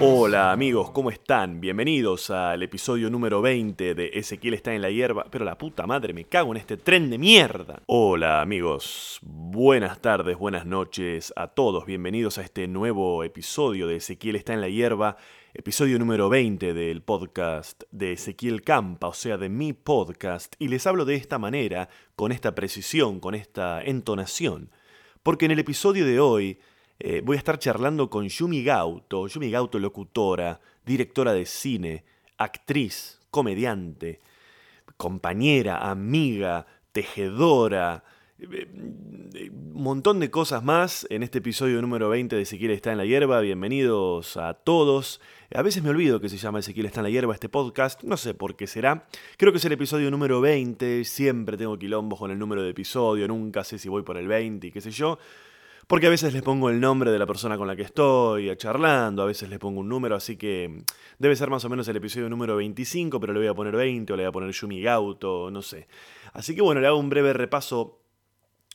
Hola amigos, ¿cómo están? Bienvenidos al episodio número 20 de Ezequiel está en la hierba. Pero la puta madre, me cago en este tren de mierda. Hola amigos, buenas tardes, buenas noches a todos. Bienvenidos a este nuevo episodio de Ezequiel está en la hierba. Episodio número 20 del podcast de Ezequiel Campa, o sea, de mi podcast. Y les hablo de esta manera, con esta precisión, con esta entonación. Porque en el episodio de hoy eh, voy a estar charlando con Yumi Gauto, Yumi Gauto locutora, directora de cine, actriz, comediante, compañera, amiga, tejedora, eh, un montón de cosas más en este episodio número 20 de Ezequiel está en la hierba. Bienvenidos a todos. A veces me olvido que se llama Ezequiel está en la hierba este podcast, no sé por qué será. Creo que es el episodio número 20, siempre tengo quilombos con el número de episodio, nunca sé si voy por el 20 y qué sé yo. Porque a veces les pongo el nombre de la persona con la que estoy charlando, a veces les pongo un número, así que debe ser más o menos el episodio número 25, pero le voy a poner 20 o le voy a poner Yumi Gauto, no sé. Así que bueno, le hago un breve repaso,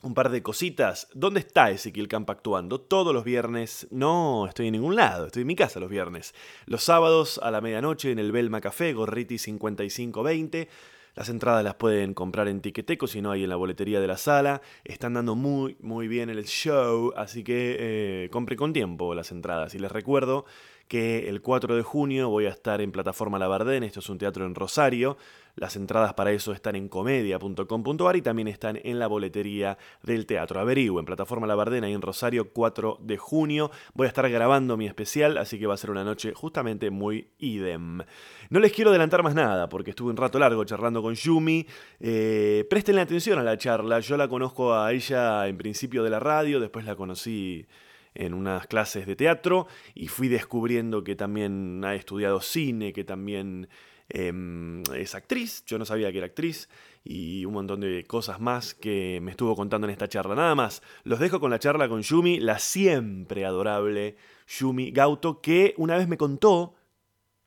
un par de cositas. ¿Dónde está Ezequiel Campa actuando? Todos los viernes. No, estoy en ningún lado, estoy en mi casa los viernes. Los sábados a la medianoche en el Belma Café, Gorriti 5520. Las entradas las pueden comprar en Tiqueteco, si no hay en la boletería de la sala. Están dando muy, muy bien el show, así que eh, compre con tiempo las entradas. Y les recuerdo que el 4 de junio voy a estar en Plataforma Labardén, esto es un teatro en Rosario. Las entradas para eso están en comedia.com.ar y también están en la boletería del teatro. Averigüen, Plataforma Labardén ahí en Rosario, 4 de junio. Voy a estar grabando mi especial, así que va a ser una noche justamente muy idem. No les quiero adelantar más nada, porque estuve un rato largo charlando con Yumi. Eh, prestenle atención a la charla, yo la conozco a ella en principio de la radio, después la conocí en unas clases de teatro y fui descubriendo que también ha estudiado cine, que también em, es actriz, yo no sabía que era actriz y un montón de cosas más que me estuvo contando en esta charla. Nada más, los dejo con la charla con Yumi, la siempre adorable Yumi Gauto, que una vez me contó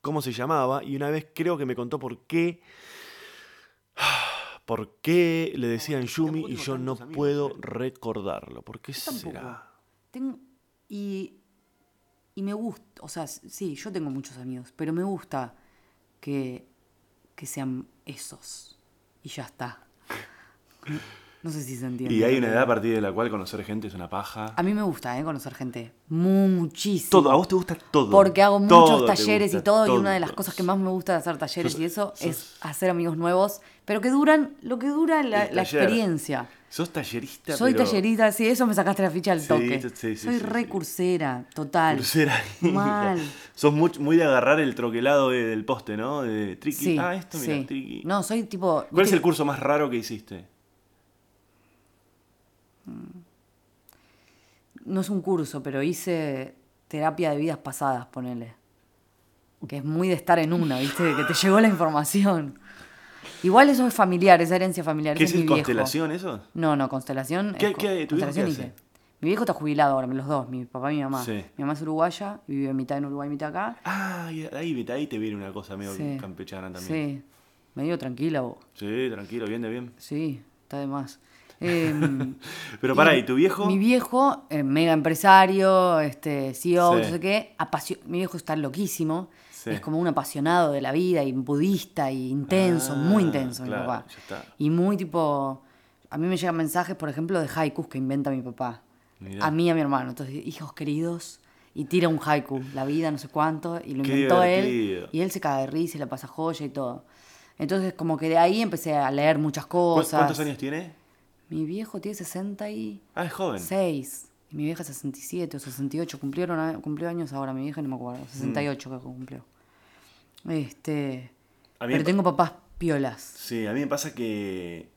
cómo se llamaba y una vez creo que me contó por qué... ¿Por qué le decían Yumi y yo no puedo recordarlo? ¿Por qué será? Tengo- y, y me gusta, o sea, sí, yo tengo muchos amigos, pero me gusta que, que sean esos. Y ya está. No sé si se entiende. Y hay una edad a partir de la cual conocer gente es una paja. A mí me gusta, ¿eh? Conocer gente. Muchísimo. Todo, a vos te gusta todo. Porque hago muchos talleres gusta, y todo, y una de las todo. cosas que más me gusta de hacer talleres Sos- y eso sos- es hacer amigos nuevos, pero que duran lo que dura la, experiencia. Sos tallerista, Soy pero... tallerita, sí, eso me sacaste la ficha al toque. sí, sí, Soy sí, re sí. cursera, total. Cursera. Mal. Sos muy, muy de agarrar el troquelado de- del poste, ¿no? De triqui. Ah, esto, mira, triqui. No, soy tipo. ¿Cuál es el curso más raro que hiciste? No es un curso, pero hice terapia de vidas pasadas, ponele. Que es muy de estar en una, ¿viste? De que te llegó la información. Igual eso es familiar, esa herencia familiar. ¿Qué es mi viejo. constelación eso? No, no, constelación. ¿Qué- es qué- tu viejo constelación qué hace? Mi viejo está jubilado ahora, los dos, mi papá y mi mamá. Sí. Mi mamá es uruguaya vive mitad en Uruguay, mitad acá. Ah, ahí, ahí te viene una cosa medio Sí. campechana también. Sí, medio tranquila vos. Sí. tranquilo, bien de bien. Sí, está de más. Em, Pero pará, Y ¿y tu viejo? Mi viejo, eh, mega empresario, este, CEO, Sí. no sé qué, mi viejo está loquísimo. Sí. Es como un apasionado de la vida y budista y intenso, Ah, muy intenso claro, mi papá. ya está. Y muy tipo, a mí me llegan mensajes, por ejemplo, de haikus que inventa mi papá. Mirá. A mí y a mi hermano. Entonces, hijos queridos, y tira un haiku, la vida, no sé cuánto, y lo Qué inventó él. Y él se caga de risa y la pasa joya y todo. Entonces, como que de ahí empecé a leer muchas ¿Cu- cosas. ¿Cuántos años tiene? Mi viejo tiene 66 Ah, es joven. y mi vieja 67 o 68. Cumplieron, cumplió años ahora mi vieja, no me acuerdo. 68 creo que cumplió. Este, A mí pero tengo papás piolas. Sí, a mí me pasa que.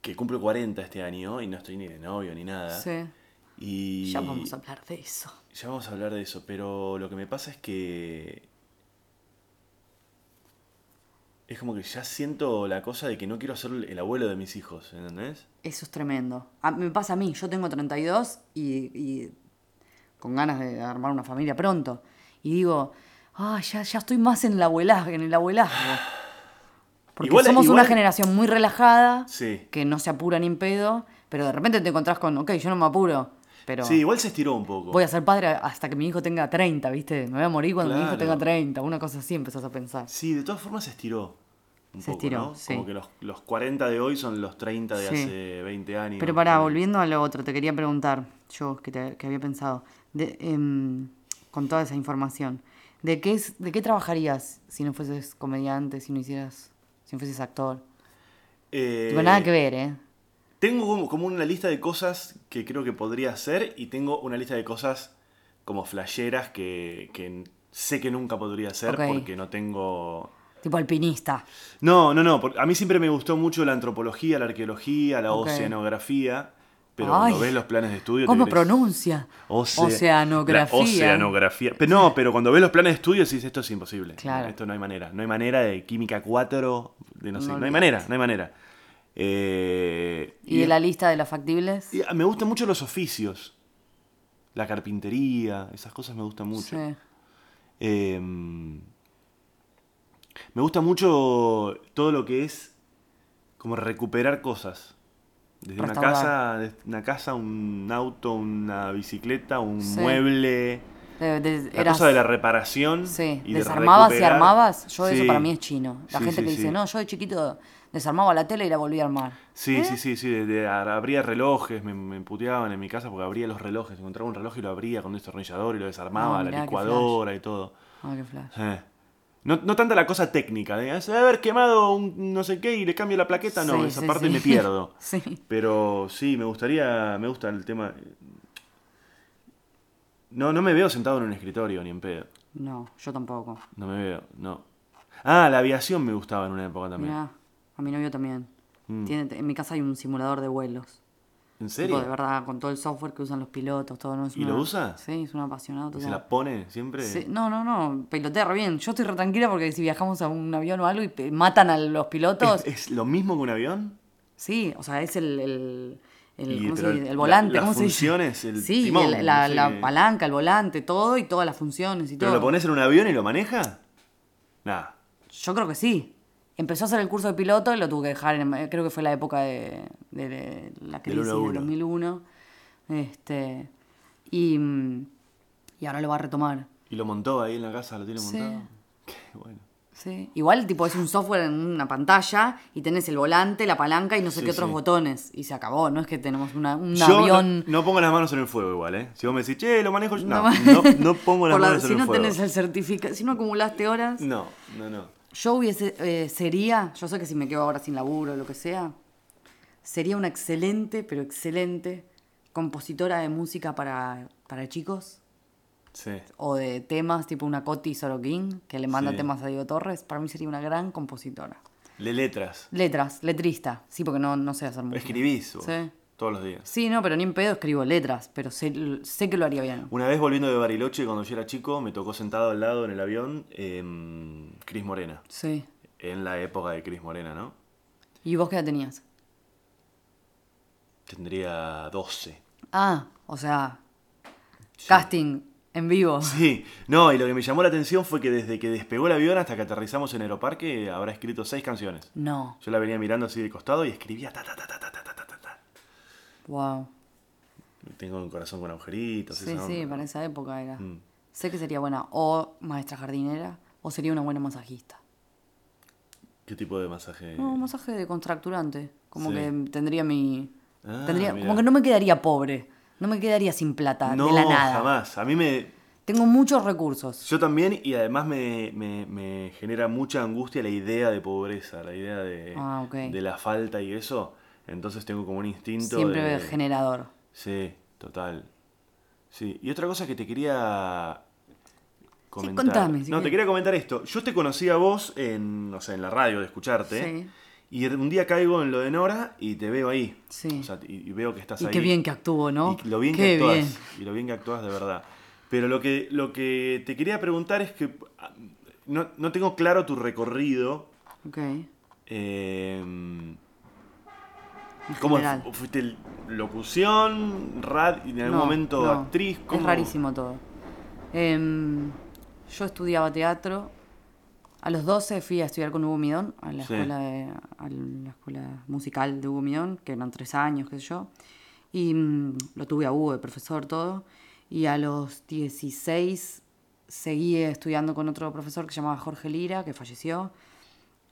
que cumplo 40 este año y no estoy ni de novio ni nada. Sí. Y. Ya vamos a hablar de eso. Ya vamos a hablar de eso, pero lo que me pasa es que. Es como que ya siento la cosa de que no quiero ser el abuelo de mis hijos, ¿entendés? Eso es tremendo. A- me pasa a mí, yo tengo 32 y, y con ganas de armar una familia pronto. Y digo, Ah, ya, ya estoy más en el abuelazgo, en el abuelazgo. Porque Igual- somos igual- una generación muy relajada, Sí. que no se apura ni en pedo, pero de repente te encontrás con, ok, yo no me apuro, pero Sí, igual se estiró un poco. voy a ser padre hasta que mi hijo tenga 30, ¿viste? Me voy a morir cuando mi hijo tenga 30, una cosa así empezás a pensar. Sí, de todas formas se estiró. Un Se poco, estiró, ¿no? sí. Como que los, los 40 de hoy son los 30 de Sí. hace 20 años. Pero pará, volviendo a lo otro, te quería preguntar, yo que, te- que había pensado, de, em, con toda esa información, ¿de qué, es, ¿de qué trabajarías si no fueses comediante, si no hicieras, si no fueses actor? Eh, Tipo, nada que ver, ¿eh? Tengo como- como una lista de cosas que creo que podría hacer y tengo una lista de cosas como flasheras que, que sé que nunca podría hacer Ok. porque no tengo... Tipo alpinista. No, no, no. A mí siempre me gustó mucho la antropología, la arqueología, la Ok. oceanografía. Pero Ay, cuando ves los planes de estudio... ¿Cómo pronuncia? Oce- Oceanografía. la oceanografía. Pero no, pero cuando ves los planes de estudio decís, esto es imposible. Claro. Esto no hay manera. No hay manera de química 4, de no sé. No No, hay manera, no hay manera. Eh, ¿Y de la lista de las factibles? y me gustan mucho los oficios. La carpintería, esas cosas me gustan mucho. Sí. Eh, me gusta mucho todo lo que es como recuperar cosas. Desde una casa, desde una casa, un auto, una bicicleta, un Sí. mueble. De- de- La eras- cosa de la reparación. Sí, y de desarmabas y armabas. Yo eso para mí es chino. La Sí, gente que dice, no, yo de chiquito desarmaba la tele y la volví a armar. Sí, ¿Eh? sí, sí, sí. de- abría relojes, me, me puteaban en mi casa porque abría los relojes. Encontraba un reloj y lo abría con un destornillador y lo desarmaba, Ah, la mirá, licuadora y todo. Ah, qué flash. Eh. No, no tanta la cosa técnica, de "Ah, haber quemado un no sé qué y le cambio la plaqueta, no, Sí, esa sí, parte sí. me pierdo. sí. Pero sí, me gustaría, me gusta el tema. No, no me veo sentado en un escritorio ni en pedo. No, yo tampoco. No me veo, no. Ah, la aviación me gustaba en una época también. Mirá, a mi novio también. Mm. Tiene, en mi casa hay un simulador de vuelos. ¿En Tipo, serio? de verdad, con todo el software que usan los pilotos, todo. ¿no? Es ¿Y una- lo usa? Sí, es un apasionado ¿Y total. ¿Se la pone siempre? Sí, no, no, no, pilotea re bien. Yo estoy re tranquila porque si viajamos a un avión o algo y matan a los pilotos, ¿Es, es lo mismo que un avión? sí, o sea, es el, el, el- Y, ¿cómo se pero dice? el la- volante, las ¿cómo se dice? funciones, el sí, timón, el- la, no sé la qué. palanca, el volante, todo y todas las funciones y ¿Pero todo. lo pones en un avión y lo maneja? Nada. Yo creo que sí. Empezó a hacer el curso de piloto y lo tuve que dejar, en, creo que fue la época de, de- de la crisis 1 a del 1. 2001. Este, y, y ahora lo va a retomar. ¿Y lo montó ahí en la casa? ¿Lo tiene Sí. montado? Qué bueno. Sí. Igual tipo es un software en una pantalla y tenés el volante, la palanca y no sé Sí, qué otros sí. botones. Y se acabó, no es que tenemos una- un Yo avión. No, no pongo las manos en el fuego igual, ¿eh? Si vos me decís, che, lo manejo yo. No, No. no, no pongo las la- manos si en no el fuego. tenés el certificado, si no acumulaste horas. No, no, no. Yo hubiese, eh, sería, yo sé que si me quedo ahora sin laburo o lo que sea, sería una excelente, pero excelente compositora de música para, para chicos Sí. o de temas tipo una Coti Sorokin que le manda Sí. temas a Diego Torres. Para mí sería una gran compositora. Le letras. Letras, letrista, sí, porque no, no sé hacer música. Escribís vos, Sí todos los días. Sí, no, pero ni en pedo escribo letras, pero sé, que lo haría bien. Una vez volviendo de Bariloche, cuando yo era chico, me tocó sentado al lado en el avión eh, Cris Morena. Sí. En la época de Cris Morena, ¿no? ¿Y vos qué edad tenías? Tendría 12. Ah, o sea, casting en vivo. Sí, no, y lo que me llamó la atención fue que desde que despegó el avión hasta que aterrizamos en Aeroparque habrá escrito seis canciones. No. Yo la venía mirando así de costado y escribía ta ta ta ta ta ta wow. Tengo un corazón con agujeritos. Sí, esa sí, para esa época era. Mm. Sé que sería buena o maestra jardinera o sería una buena masajista. ¿Qué tipo de masaje? No, masaje de contracturante. Como Sí. que tendría mi... Ah, tendría, como que no me quedaría pobre. No me quedaría sin plata no, de la nada. jamás. A mí me. Tengo muchos recursos. Yo también, y además me, me- me genera mucha angustia la idea de pobreza, la idea de, Ah, de la falta y eso. Entonces tengo como un instinto. Siempre de... generador. Sí, total. Sí, y otra cosa que te quería comentar. contame, si no, te quería comentar esto. Yo te conocí a vos en, no sé, en la radio de escucharte. Sí. Y un día caigo en lo de Nora y te veo ahí. Sí. O sea, y, y veo que estás Y ahí. qué bien que actúo, ¿no? Y lo bien Qué que actúas. bien. Y lo bien que actúas de verdad. Pero lo que, lo que te quería preguntar es que ah, no, no tengo claro tu recorrido. Ok. Eh, ¿Cómo general. fu- fuiste locución, rad, y en algún No, momento no, actriz? Es ¿Cómo? rarísimo todo. Em, yo estudiaba teatro. A los 12 fui a estudiar con Hugo Midón, a la, Sí. escuela, de- a la escuela musical de Hugo Midón, que eran tres años, qué sé yo. Y mm, lo tuve a Hugo de profesor, todo. Y a los 16 seguí estudiando con otro profesor que se llamaba Jorge Lira, que falleció.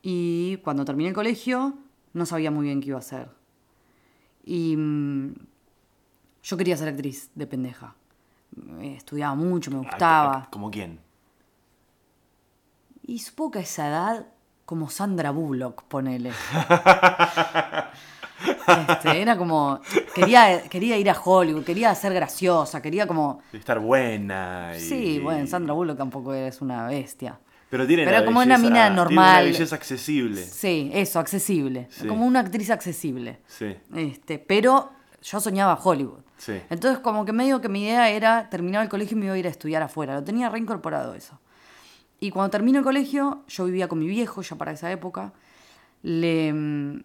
Y cuando terminé el colegio, no sabía muy bien qué iba a hacer. Y mm, yo quería ser actriz de pendeja. Eh, Estudiaba mucho, me gustaba. ¿Como quién? Y supongo que a esa edad, como Sandra Bullock, ponele. Este, era como. Quería, quería ir a Hollywood, quería ser graciosa, quería como. Estar buena. Y... Sí, bueno, Sandra Bullock tampoco es una bestia. Pero tiene Pero como una mina tiene normal. una belleza accesible. Sí, eso, accesible. Sí. Como una actriz accesible. Sí, Este, pero yo soñaba Hollywood. sí. Entonces, como que medio que mi idea era terminar el colegio y me iba a ir a estudiar afuera. Lo tenía reincorporado eso. Y cuando termino el colegio, yo vivía con mi viejo ya para esa época. Le... mm,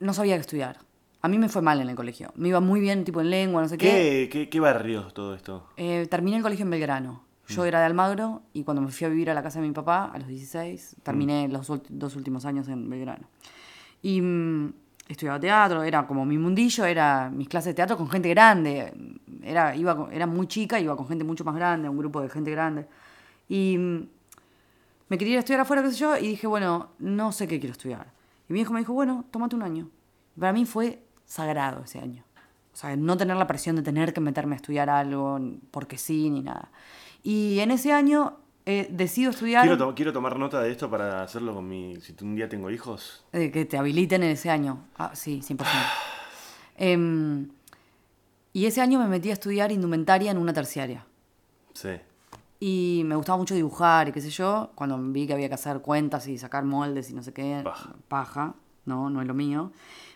No sabía qué estudiar. A mí me fue mal en el colegio. Me iba muy bien, tipo en lengua, no sé qué. ¿Qué, qué, qué barrios todo esto? Eh, terminé el colegio en Belgrano. Yo era de Almagro y cuando me fui a vivir a la casa de mi papá, a los 16, terminé los dos últimos años en Belgrano. Y mm, estudiaba teatro, era como mi mundillo, era mis clases de teatro con gente grande. Era, iba, era muy chica, iba con gente mucho más grande, un grupo de gente grande. Y mm, me quería ir a estudiar afuera, qué sé yo, y dije, bueno, no sé qué quiero estudiar. Y mi hijo me dijo, bueno, tómate un año. Y para mí fue sagrado ese año. O sea, no tener la presión de tener que meterme a estudiar algo porque sí ni nada. Y en ese año eh, decido estudiar Quiero, to- quiero tomar nota de esto para hacerlo con mi... Si un día tengo hijos. eh, que te habiliten en ese año. Ah, sí, 100%. Em, y ese año me metí a estudiar indumentaria en una terciaria. Sí. Y me gustaba mucho dibujar y qué sé yo. Cuando vi que había que hacer cuentas y sacar moldes y no sé qué, Paja. paja, no, no es lo mío.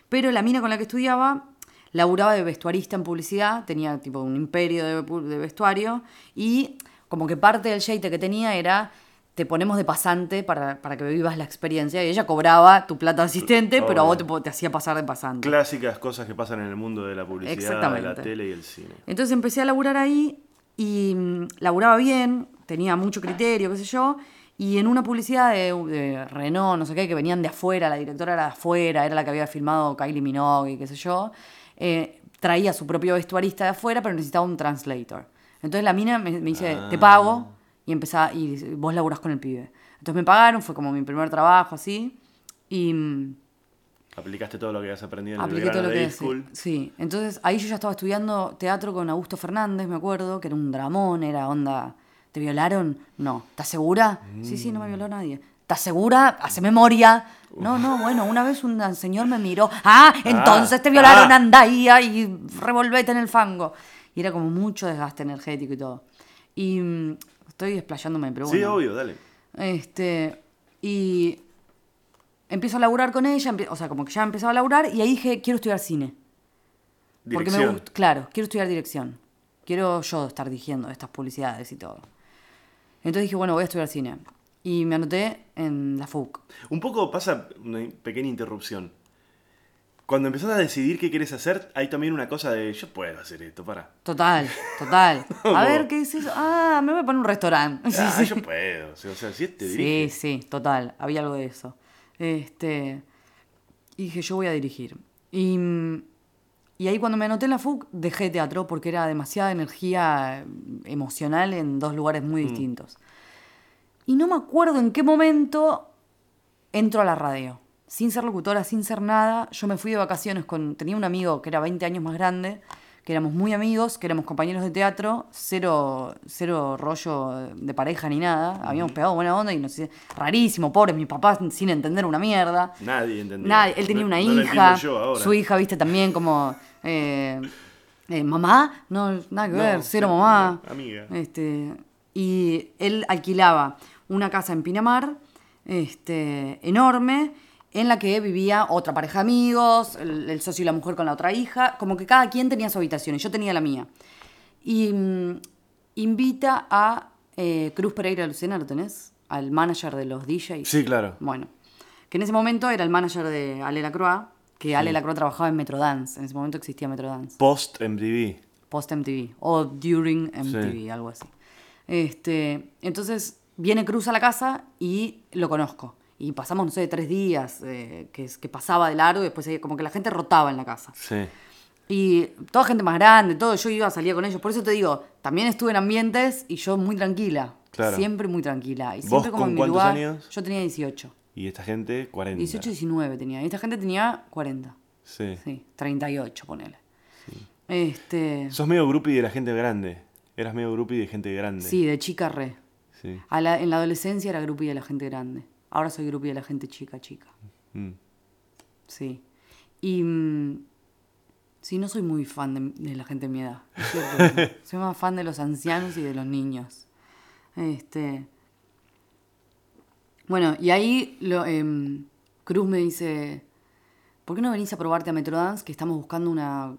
Pero la mina con la que estudiaba laburaba de vestuarista en publicidad, tenía tipo un imperio de, de vestuario y como que parte del shade que tenía era te ponemos de pasante para, para que vivas la experiencia y ella cobraba tu plata de asistente, pero a vos te, hacía pasar de pasante. Clásicas cosas que pasan en el mundo de la publicidad, de la tele y el cine. Entonces empecé a laburar ahí y mm, laburaba bien, tenía mucho criterio, qué sé yo. Y en una publicidad de, de Renault, no sé qué, que venían de afuera, la directora era de afuera, era la que había filmado Kylie Minogue qué sé yo, eh, traía su propio vestuarista de afuera, pero necesitaba un translator. Entonces la mina me, me dice, te pago, y empezá, y vos laburás con el pibe. Entonces me pagaron, fue como mi primer trabajo, así, y... mm, Aplicaste todo lo que has aprendido en el Apliqué todo lo de que high school. Sí, entonces ahí yo ya estaba estudiando teatro con Augusto Fernández, me acuerdo, que era un dramón, era onda, ¿te violaron? No, ¿estás segura? Sí, sí, no me violó nadie. ¿Estás segura? Hace memoria. No, no, bueno, una vez un señor me miró, ah, entonces te violaron, ah. anda ahí y revolvete en el fango. Y era como mucho desgaste energético y todo. Y mm, estoy desplayándome, pero bueno. Sí, obvio, dale. Este, y empiezo a laburar con ella, o sea, como que ya empezaba a laburar y ahí dije, quiero estudiar cine. Porque me Dirección. gusta, claro, quiero estudiar dirección. Quiero yo estar dirigiendo estas publicidades y todo. Entonces dije, bueno, voy a estudiar cine. Y me anoté en la FUC. Un poco pasa una pequeña interrupción. Cuando empezás a decidir qué quieres hacer, hay también una cosa de yo puedo hacer esto, para. Total, total. A ver, ¿qué es eso? Ah, me voy a poner un restaurante. Sí, ah, sí. yo puedo. O sea, si te Sí, dirige. sí, total, había algo de eso. Este, y dije, yo voy a dirigir. Y, mm, y ahí cuando me anoté en la FUC, dejé teatro porque era demasiada energía eh, emocional en dos lugares muy distintos. Y no me acuerdo en qué momento entro a la radio. Sin ser locutora, sin ser nada, yo me fui de vacaciones con... Tenía un amigo que era 20 años más grande, que éramos muy amigos, que éramos compañeros de teatro, cero, cero rollo de pareja ni nada. Habíamos pegado buena onda y no sé, rarísimo, pobres mis papás sin entender una mierda. Nadie entendía. Nadie, él tenía No- una no hija, su hija, viste, también como... eh, eh, ¿Mamá? No, nada que No, ver, cero mamá. amiga. Este, y él alquilaba una casa en Pinamar, este, enorme, en la que vivía otra pareja de amigos, el, el socio y la mujer con la otra hija, como que cada quien tenía su habitación y yo tenía la mía. Y mm, invita a eh, Cruz Pereira Lucena, ¿lo tenés? Al manager de los DJs. Sí, claro. Bueno, que en ese momento era el manager de Ale Lacroix, que Ale Lacroix trabajaba en Metrodance, en ese momento existía Metrodance Post MTV. post MTV o during MTV, algo así. Este, entonces viene Cruz a la casa y lo conozco. Y pasamos, no sé, tres días eh, que, que pasaba de largo y después como que la gente rotaba en la casa. Sí. Y toda gente más grande, todo, yo iba, salía con ellos. Por eso te digo, también estuve en ambientes y yo muy tranquila. Claro. Siempre muy tranquila. Y ¿Vos siempre como con en mi cuántos lugar. años? Yo tenía 18. Y esta gente, 40. 18, 19 tenía. Y esta gente tenía 40. Sí. Sí, 38, ponele. Este. Sos medio groupie de la gente grande. Eras medio groupie de gente grande. Sí, de chica re. Sí. A la- en la adolescencia era groupie de la gente grande. Ahora soy groupie de la gente chica, chica. Mm. Sí. Y. mm, sí, no soy muy fan de, de la gente de mi edad. es cierto. soy más fan de los ancianos y de los niños. Este. Bueno, y ahí lo, em, Cruz me dice: ¿Por qué no venís a probarte a Metrodance? Que estamos buscando una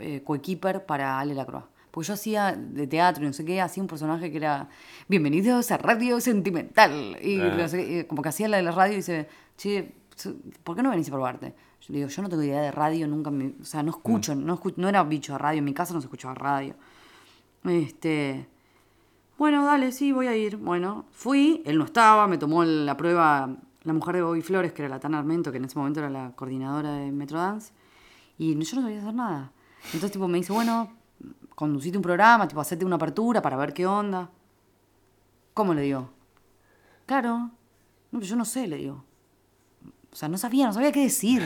eh, coequiper para Ale Lacroix. Porque yo hacía de teatro y no sé qué, hacía un personaje que era Bienvenidos a Radio Sentimental. Y Ah. no sé como que hacía la de la radio y dice, che, ¿por qué no venís a probarte? Yo le digo, yo no tengo idea de radio, nunca me, O sea, no escucho, no, escu- no era bicho de radio, en mi casa no se escuchaba radio. Este. Bueno, dale, sí, voy a ir. Bueno, fui, él no estaba, me tomó la prueba la mujer de Bobby Flores, que era la Tana Armento, que en ese momento era la coordinadora de Metrodance, y yo no sabía hacer nada. Entonces, tipo, me dice, bueno, conducite un programa, tipo, hacete una apertura para ver qué onda. ¿Cómo le digo? Claro. No, pero yo no sé, le digo. O sea, no sabía, no sabía qué decir.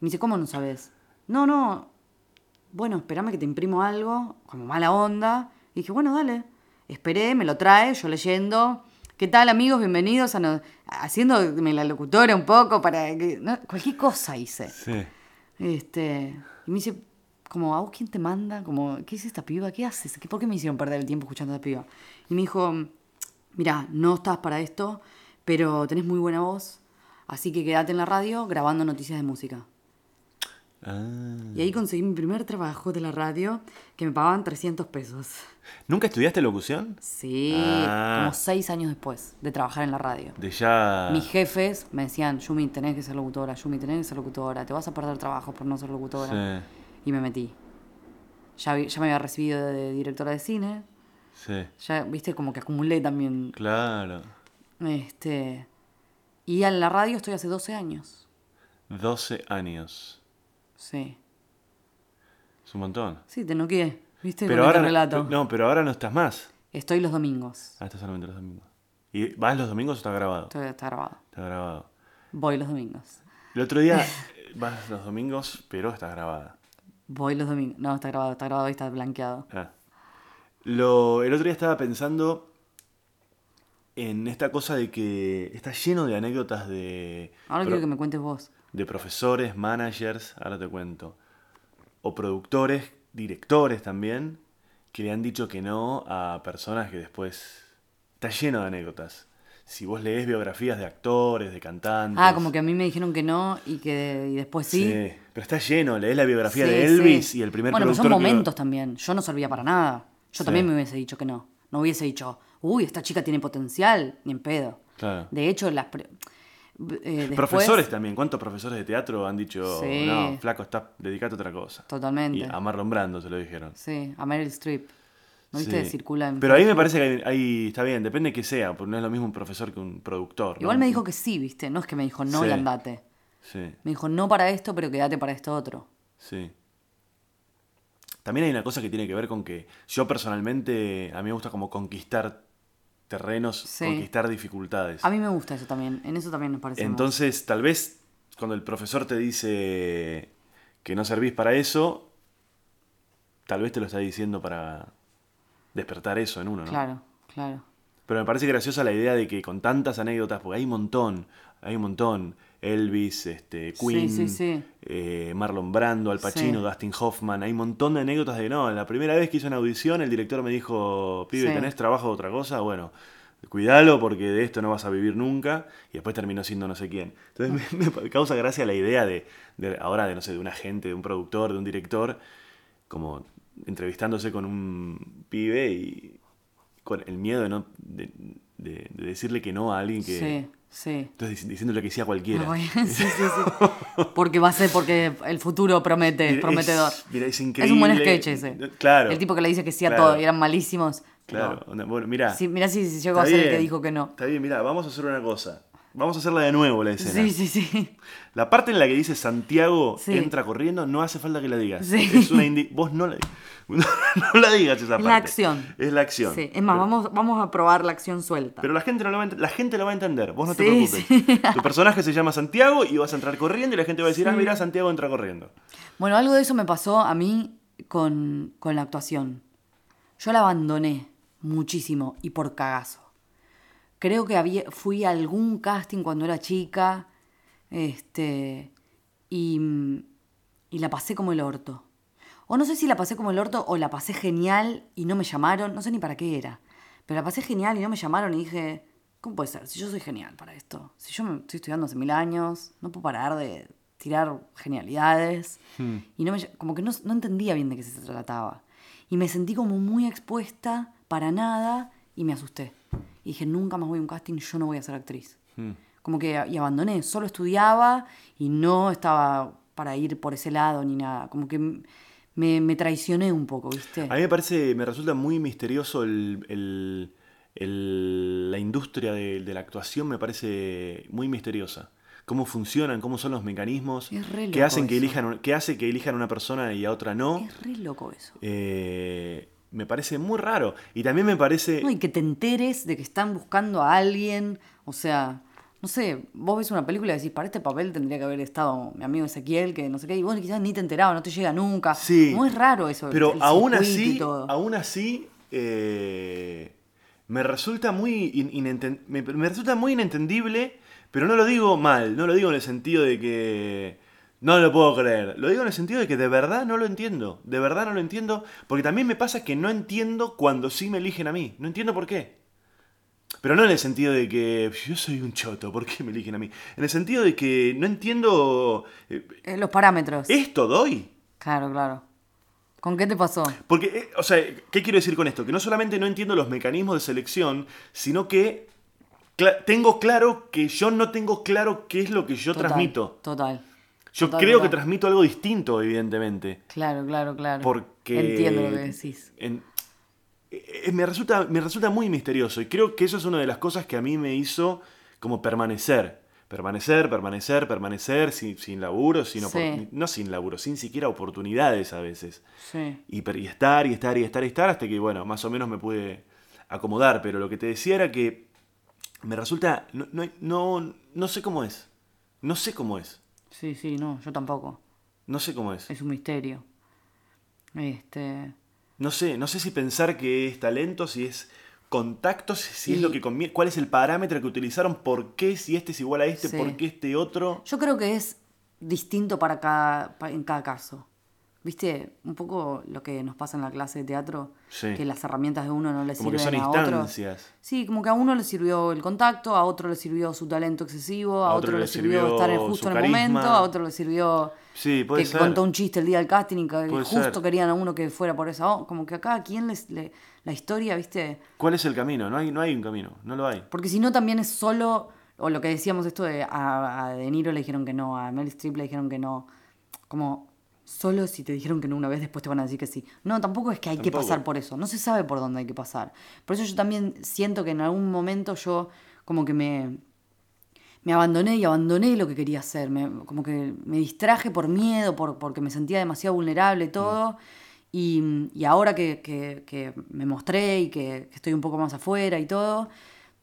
Me dice, ¿cómo no sabes? No, no. Bueno, espérame que te imprimo algo, como mala onda. Y dije, bueno, dale. Esperé, me lo trae, yo leyendo. ¿Qué tal, amigos? Bienvenidos a... no- haciéndome la locutora un poco para que... no, cualquier cosa hice. Sí. Este, y me dice, como, ¿a vos quién te manda? Como, ¿qué es esta piba? ¿Qué haces? ¿Qué, ¿Por qué me hicieron perder el tiempo escuchando a esta piba? Y me dijo, mira, no estás para esto, pero tenés muy buena voz, así que quédate en la radio grabando noticias de música. Ah. Y ahí conseguí mi primer trabajo de la radio, que me pagaban 300 pesos. ¿Nunca estudiaste locución? Sí, Ah. como seis años después de trabajar en la radio. De ya. Mis jefes me decían, Yumi, tenés que ser locutora, Yumi, tenés que ser locutora, te vas a perder trabajo por no ser locutora. Sí. Y me metí. Ya, ya me había recibido de directora de cine. Sí. Ya, viste, como que acumulé también. Claro. Este. Y en la radio estoy hace 12 años. 12 años. Sí. Es un montón. Sí, te noqué. ¿Viste? Pero Con ahora, este relato. no, pero ahora no estás más. Estoy los domingos. Ah, estás solamente los domingos. ¿Y vas los domingos o está grabado? Estoy- está grabado. Está grabado. Voy los domingos. El otro día eh, vas los domingos, pero está grabada. Voy los domingos. No, está grabado, está grabado y está blanqueado. Ah. Lo, el otro día estaba pensando en esta cosa de que está lleno de anécdotas de, Ahora quiero que me cuentes vos. de profesores, managers, ahora te cuento, o productores, directores también, que le han dicho que no a personas que después... Está lleno de anécdotas. Si vos lees biografías de actores, de cantantes... Ah, como que a mí me dijeron que no y que y después sí. Pero está lleno, lees la biografía Sí, de Elvis sí. y el primer Bueno, pero son que momentos también. Yo no servía para nada. Yo Sí. también me hubiese dicho que no. No hubiese dicho, uy, esta chica tiene potencial, ni en pedo. Claro. De hecho, las. pre- eh, después- Profesores también, ¿cuántos profesores de teatro han dicho, no, flaco, está dedicado a otra cosa? Totalmente. Y a Marlon Brando se lo dijeron. Sí, a Meryl Streep. ¿No viste? Circula en Pero ahí me parece que ahí, ahí está bien, depende de que sea, porque no es lo mismo un profesor que un productor. ¿no? Igual me dijo que sí, ¿viste? No es que me dijo no y andate. Sí, Me dijo no para esto, pero quédate para esto otro. sí. También hay una cosa que tiene que ver con que yo personalmente, a mí me gusta como conquistar terrenos, Sí. conquistar dificultades. A mí me gusta eso también. En eso también nos parecemos. Entonces, tal vez cuando el profesor te dice que no servís para eso, tal vez te lo está diciendo para despertar eso en uno, ¿no? Claro, claro. Pero me parece graciosa la idea de que con tantas anécdotas, porque hay un montón, hay un montón. Elvis, este, Queen, sí, sí. eh, Marlon Brando, Al Pacino. Dustin Hoffman, hay un montón de anécdotas de no, la primera vez que hice una audición el director me dijo, pibe. ¿tenés trabajo de otra cosa? Bueno, cuidalo porque de esto no vas a vivir nunca y después terminó siendo no sé quién. Entonces me, me causa gracia la idea de, de ahora de, no sé, de un agente, de un productor, de un director, como entrevistándose con un pibe y con el miedo de, no, de decirle que no a alguien que... Sí. Entonces dic- diciéndole que sí a cualquiera. Sí, sí, sí. Porque va a ser porque el futuro promete, Mira, es prometedor. es- mira, es Es un buen increíble. sketch ese. Claro. El tipo que le dice que sí a Claro. todo y eran malísimos. Claro. Bueno, mirá. Sí, mirá si, si llego a ser el que dijo que no. Está bien, mirá, vamos a hacer una cosa. Vamos a hacerla de nuevo la escena. Sí, sí, sí. La parte en la que dice Santiago Sí. entra corriendo, no hace falta que la digas. Sí. Es una indi- Vos no la, no la digas esa Es parte. la acción. Es la acción. Sí, es más, Pero- vamos, vamos a probar la acción suelta. Pero la gente, no lo va a la gente lo va a entender, vos no te preocupes. Tu personaje se llama Santiago y vas a entrar corriendo y la gente va a decir, ah, mira, Santiago entra corriendo. Bueno, algo de eso me pasó a mí con, con la actuación. Yo la abandoné muchísimo y por cagazo. Creo que había, fui a algún casting cuando era chica este, y, y la pasé como el orto. O no sé si la pasé como el orto o la pasé genial y no me llamaron, no sé ni para qué era. Pero la pasé genial y no me llamaron y dije, ¿cómo puede ser? Si yo soy genial para esto. Si yo me estoy estudiando hace mil años, no puedo parar de tirar genialidades. Y no me, como que no, no entendía bien de qué se trataba. Y me sentí como muy expuesta para nada y me asusté. Y dije, nunca más voy a un casting, yo no voy a ser actriz. Como que y abandoné, solo estudiaba y no estaba para ir por ese lado ni nada. Como que me, me traicioné un poco, ¿viste? A mí me parece, me resulta muy misterioso el, el- el- la industria de, de la actuación, me parece muy misteriosa. Cómo funcionan, cómo son los mecanismos Es re que hacen que eso. elijan, que hace que elijan una persona y a otra no. Es re loco eso. Eh, me parece muy raro. Y también me parece... No, y que te enteres de que están buscando a alguien. O sea, no sé, vos ves una película y decís, para este papel tendría que haber estado mi amigo Ezequiel, que no sé qué, y vos quizás ni te enterabas, no te llega nunca. Sí. No es raro eso. Pero el aún y así, todo. aún así, eh, me resulta muy me resulta muy inentendible, pero no lo digo mal, no lo digo en el sentido de que no lo puedo creer, lo digo en el sentido de que de verdad no lo entiendo, de verdad no lo entiendo, porque también me pasa que no entiendo cuando sí me eligen a mí, no entiendo por qué. Pero no en el sentido de que yo soy un choto, ¿por qué me eligen a mí? En el sentido de que no entiendo... eh, Eh, los parámetros. ¿Esto doy? Claro, claro. ¿Con qué te pasó? Porque, eh, o sea, ¿qué quiero decir con esto? Que no solamente no entiendo los mecanismos de selección, sino que tengo claro que yo no tengo claro qué es lo que yo Total, transmito. Total. Yo Total, creo que transmito algo distinto, evidentemente. Claro, claro, claro. Porque... Entiendo lo que decís. en- eh, me, resulta, me resulta muy misterioso y creo que eso es una de las cosas que a mí me hizo como permanecer. Permanecer, permanecer, permanecer sin, sin laburo, sin Sí. no sin laburo, sin siquiera oportunidades a veces. Sí. Y, y estar, y estar, y estar, y estar, hasta que, bueno, más o menos me pude acomodar. Pero lo que te decía era que me resulta. No, no, no, no sé cómo es. No sé cómo es. Sí, sí, no, yo tampoco. No sé cómo es. Es un misterio. Este. No sé, no sé si pensar que es talento, si es contacto, si, es lo que conviene. ¿Cuál es el parámetro que utilizaron? ¿Por qué? Si este es igual a este, Sí. ¿por qué este otro? Yo creo que es distinto para cada, en cada caso. ¿Viste? Un poco lo que nos pasa en la clase de teatro, Sí. que las herramientas de uno no le Como que sirven son a otro. instancias. Sí, como que a uno le sirvió el contacto, a otro le sirvió su talento excesivo, a, otro, le sirvió, estar en- justo en el momento, a otro le sirvió Sí, puede que ser. contó un chiste el día del casting y que Puede justo ser. querían a uno que fuera por esa como que a cada quien les, le- la historia, ¿viste? ¿Cuál es el camino? No hay, no hay un camino, no lo hay. Porque si no también es solo, o lo que decíamos esto de a, a De Niro le dijeron que no, a Mel Streep le dijeron que no, como solo si te dijeron que no una vez después te van a decir que sí. No, tampoco es que hay que pasar por eso, no se sabe por dónde hay que pasar. Por eso yo también siento que en algún momento yo como que me, me abandoné y abandoné lo que quería hacer, me- como que me distraje por miedo, por, porque me sentía demasiado vulnerable y todo. Y, y ahora que, que- que me mostré y que, que estoy un poco más afuera y todo,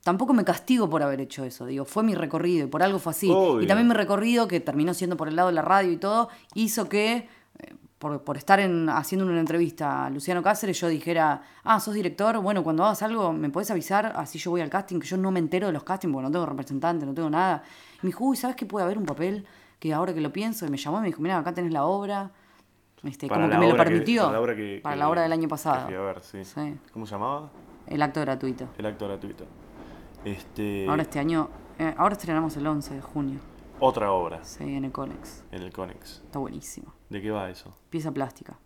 tampoco me castigo por haber hecho eso. Digo, fue mi recorrido y por algo fue así. Obvio. Y también mi recorrido, que terminó siendo por el lado de la radio y todo, hizo que, eh, por, por estar en, haciendo una entrevista a Luciano Cáceres, yo dijera, ah, sos director, bueno, cuando hagas algo, ¿me podés avisar? Así yo voy al casting, que yo no me entero de los castings porque no tengo representante, no tengo nada. Y me dijo, uy, ¿sabes que puede haber un papel? Que ahora que lo pienso, y me llamó y me dijo, mira, acá tenés la obra. Este, como que me lo que- permitió. para la obra que- Para que- la obra del año pasado. ver, sí. Sí. ¿Cómo se llamaba? El acto gratuito. El acto gratuito. Este, Ahora este año, eh, ahora estrenamos el 11 de junio. Otra obra Sí, en el Conex. en el Conex. Está buenísimo. ¿De qué va eso? Pieza plástica.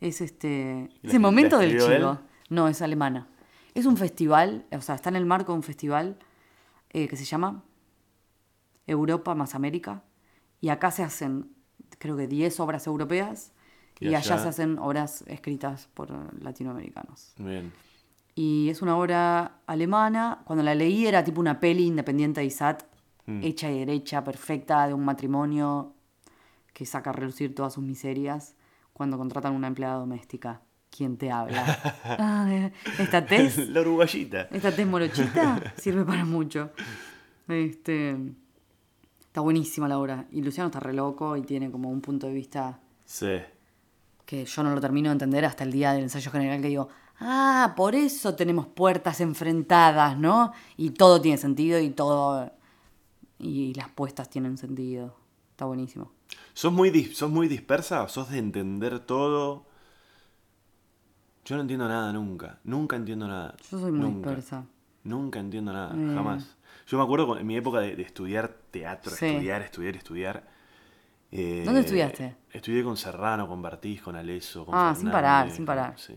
Es este. ¿Y Es el momento del él? No, es alemana. Es un festival, o sea, está en el marco de un festival eh, que se llama Europa más América. Y acá se hacen, creo que 10 obras europeas. Y Y, allá allá- se hacen obras escritas por latinoamericanos. Bien. Y es una obra alemana. Cuando la leí era tipo una peli independiente de Isat, Mm. hecha y derecha, perfecta, de un matrimonio que saca a relucir todas sus miserias cuando contratan una empleada doméstica. ¿Quién te habla? Ah, esta tez, La uruguayita. esta tez morochita sirve para mucho. Este, está buenísima la obra. Y Luciano está re loco y tiene como un punto de vista Sí. que yo no lo termino de entender hasta el día del ensayo general que digo, ah, por eso tenemos puertas enfrentadas, ¿no? Y todo tiene sentido y todo... Y las puestas tienen sentido. Está buenísimo. ¿Sos muy, dis- ¿Sos muy dispersa? ¿Sos de entender todo? Yo no entiendo nada nunca. Nunca entiendo nada. Yo soy muy Nunca. dispersa. Nunca entiendo nada, Eh. jamás. Yo me acuerdo en mi época de, de estudiar teatro, Sí. estudiar, estudiar, estudiar. eh, ¿Dónde estudiaste? Estudié con Serrano, con Bartiz, con Aleso, con Ah, sin parar, sin parar. sí.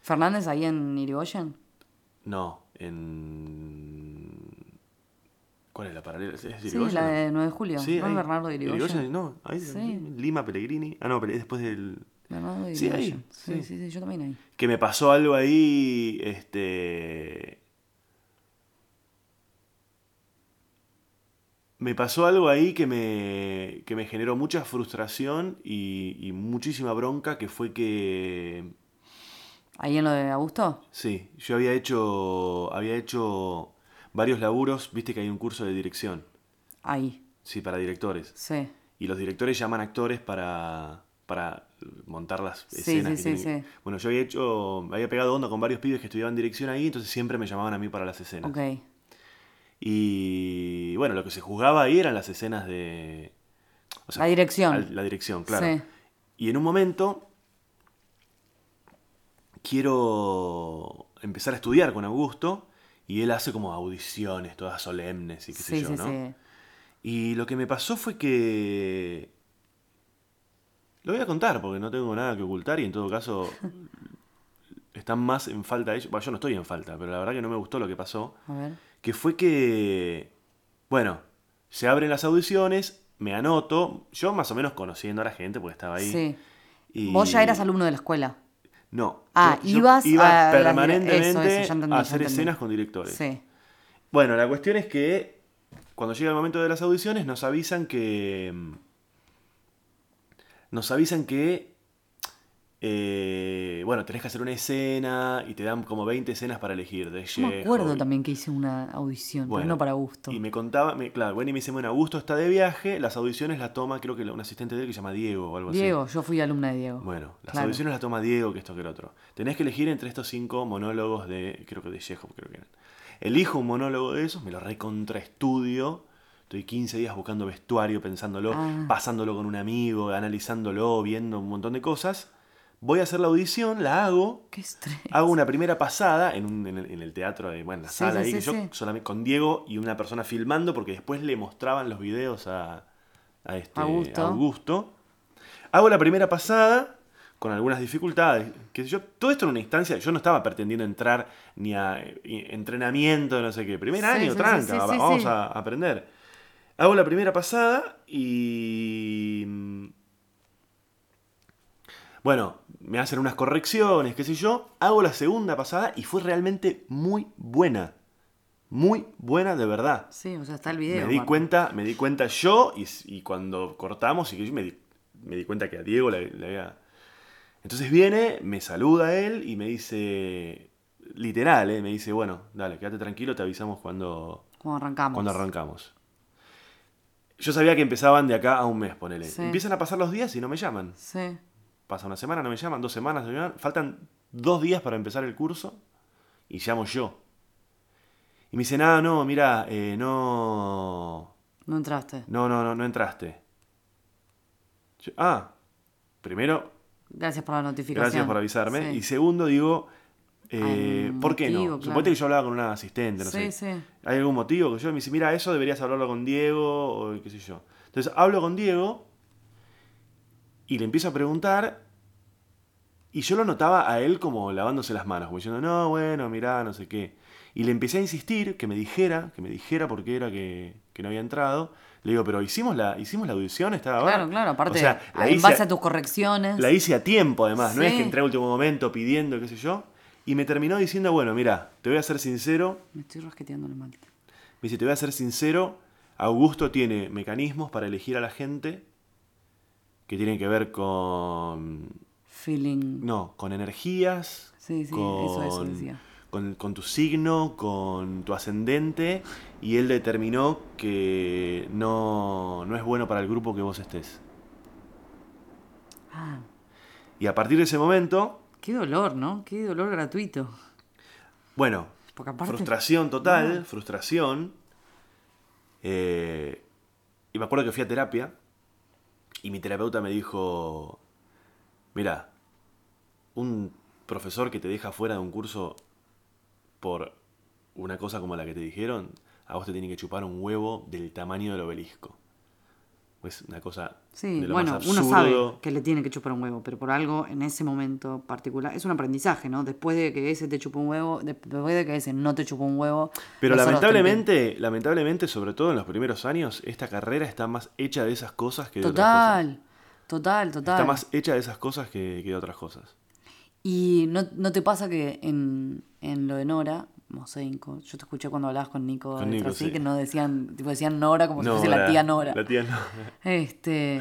¿Fernández ahí en Irigoyen? No, en... ¿Cuál es la paralela? ¿Es Sí, Irigoyen? la de 9 de julio. Sí, ¿No es ahí. Bernardo de Irigoyen? No, ahí, Sí. Lima, Pellegrini. Ah, no, después del... Bernardo de Sí, ahí, Irigoyen. Sí, sí. sí, sí, yo también ahí. que me pasó algo ahí, este... Me pasó algo ahí que me, que me generó mucha frustración y, y muchísima bronca, que fue que, ¿Ahí en lo de Augusto? sí, yo había hecho, había hecho varios laburos, viste que hay un curso de dirección, Ahí, sí, para directores. sí. Y los directores llaman actores para, para montar las escenas. sí, que sí, tienen- sí. Bueno, yo había hecho, había pegado onda con varios pibes que estudiaban dirección ahí, entonces siempre me llamaban a mí para las escenas. Ok. Y bueno, lo que se juzgaba ahí eran las escenas de... o La dirección. al- La dirección, claro. Sí. Y en un momento quiero empezar a estudiar con Augusto y él hace como audiciones todas solemnes y qué sé yo, sí, ¿no? sí. Y lo que me pasó fue que... Lo voy a contar porque no tengo nada que ocultar y en todo caso están más en falta ellos. Bueno, yo no estoy en falta, pero la verdad que no me gustó lo que pasó. A ver. Que fue que... Bueno, se abren las audiciones, me anoto, yo más o menos conociendo a la gente porque estaba ahí. Sí. y- Vos ya eras alumno de la escuela. No. Ah, yo- yo ibas iba a permanentemente eso, eso, ya entendí, a hacer escenas con directores. Sí. Bueno, la cuestión es que cuando llega el momento de las audiciones nos avisan que... mm, Nos avisan que... eh, bueno, tenés que hacer una escena y te dan como 20 escenas para elegir. De Yo me acuerdo también que hice una audición, Bueno, pero no para gusto. Y me contaba, me- claro, bueno, y me dice, bueno, Augusto está de viaje, las audiciones las toma, creo que un asistente de él que se llama Diego o algo Diego, yo fui alumna de Diego. así. Bueno, las Claro. audiciones las toma Diego, que esto que el otro. Tenés que elegir entre estos cinco monólogos de, creo que de Chekhov, creo que eran. Elijo un monólogo de esos, me lo recontraestudio. Estoy 15 días buscando vestuario, pensándolo, Ah. pasándolo con un amigo, analizándolo, viendo un montón de cosas. Voy a hacer la audición, la hago, Qué. Hago una primera pasada en, un- en el, en el teatro, de, bueno, la Sí, sala sí, ahí, sí, que yo solamente con Diego y una persona filmando, porque después le mostraban los videos a, a este Augusto. Augusto. Hago la primera pasada con algunas dificultades, sé yo. Todo esto en una instancia, yo no estaba pretendiendo entrar ni a eh, entrenamiento, no sé qué. Primer año, tranca, vamos a aprender. Hago la primera pasada y... mm, Bueno, me hacen unas correcciones, qué sé yo. Hago la segunda pasada y fue realmente muy buena. Muy buena de verdad. Sí, o sea, está el video. me di cuenta, me di cuenta yo y, y cuando cortamos y que yo me di, me di cuenta que a Diego le, le había... Entonces viene, me saluda él y me dice, literal, ¿eh? me dice, bueno, dale, quédate tranquilo, te avisamos cuando, Cuando arrancamos. cuando arrancamos. Yo sabía que empezaban de acá a un mes, ponele. Sí. Empiezan a pasar los días y no me llaman. Sí. Pasa una semana, no me llaman, dos semanas, no me llaman. Faltan dos días para empezar el curso y llamo yo. Y me dice, nada, no, mira, eh, no, No entraste. no, no, no, no entraste. Yo, ah, primero, Gracias por la notificación. gracias por avisarme. Sí. Y segundo, digo, eh, ¿por qué motivo, no? claro. Suponete que yo hablaba con una asistente, no sí, sé. sí. ¿Hay algún motivo? Que yo me dice, mira, eso deberías hablarlo con Diego o qué sé yo. Entonces hablo con Diego y le empiezo a preguntar y yo lo notaba a él como lavándose las manos, como diciendo, no, bueno, mirá, no sé qué. Y le empecé a insistir que me dijera, que me dijera por qué era que, que no había entrado. Le digo, pero hicimos la, hicimos la audición, estaba Claro, claro. Aparte, O sea, la en hice base a- a tus correcciones. la hice a tiempo, además. No es que entré a último momento pidiendo, qué sé yo. Y me terminó diciendo, bueno, mira, te voy a ser sincero, Me estoy rasqueteando la malta. me dice, te voy a ser sincero, Augusto tiene mecanismos para elegir a la gente que tienen que ver con, Feeling. no, con energías, Sí, sí, con, eso, eso decía. con, con tu signo, con tu ascendente, y él determinó que no, no es bueno para el grupo que vos estés. Ah, Y a partir de ese momento, qué dolor, ¿no? Qué dolor gratuito. bueno, aparte. frustración total, No. frustración. Eh, y me acuerdo que fui a terapia y mi terapeuta me dijo, mira, un profesor que te deja fuera de un curso por una cosa como la que te dijeron, a vos te tiene que chupar un huevo del tamaño del obelisco. Es una cosa Sí, de lo bueno, más uno sabe que le tiene que chupar un huevo, pero por algo en ese momento particular. Es un aprendizaje, ¿no? Después de que ese te chupa un huevo, después de que ese no te chupa un huevo. Pero lamentablemente, lamentablemente, sobre todo en los primeros años, esta carrera está más hecha de esas cosas que de otras cosas. Total, total, total. Está más hecha de esas cosas que, que de otras cosas. Y no, no te pasa que en, en lo de Nora, Mosenko, yo te escuché cuando hablabas con Nico, Con Nico, sí. que no decían, tipo decían Nora como si fuese la tía Nora. La tía Nora. Este,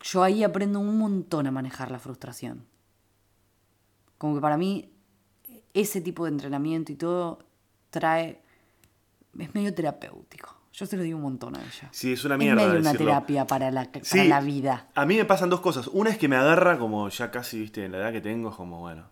yo ahí aprendo un montón a manejar la frustración. Como que para mí ese tipo de entrenamiento y todo trae es medio terapéutico. Yo se lo digo un montón a ella. Sí, es una es mierda medio una decirlo. terapia para la, para Sí, la vida. A mí me pasan dos cosas. Una es que me agarra como ya casi, viste, en la edad que tengo, es como, bueno.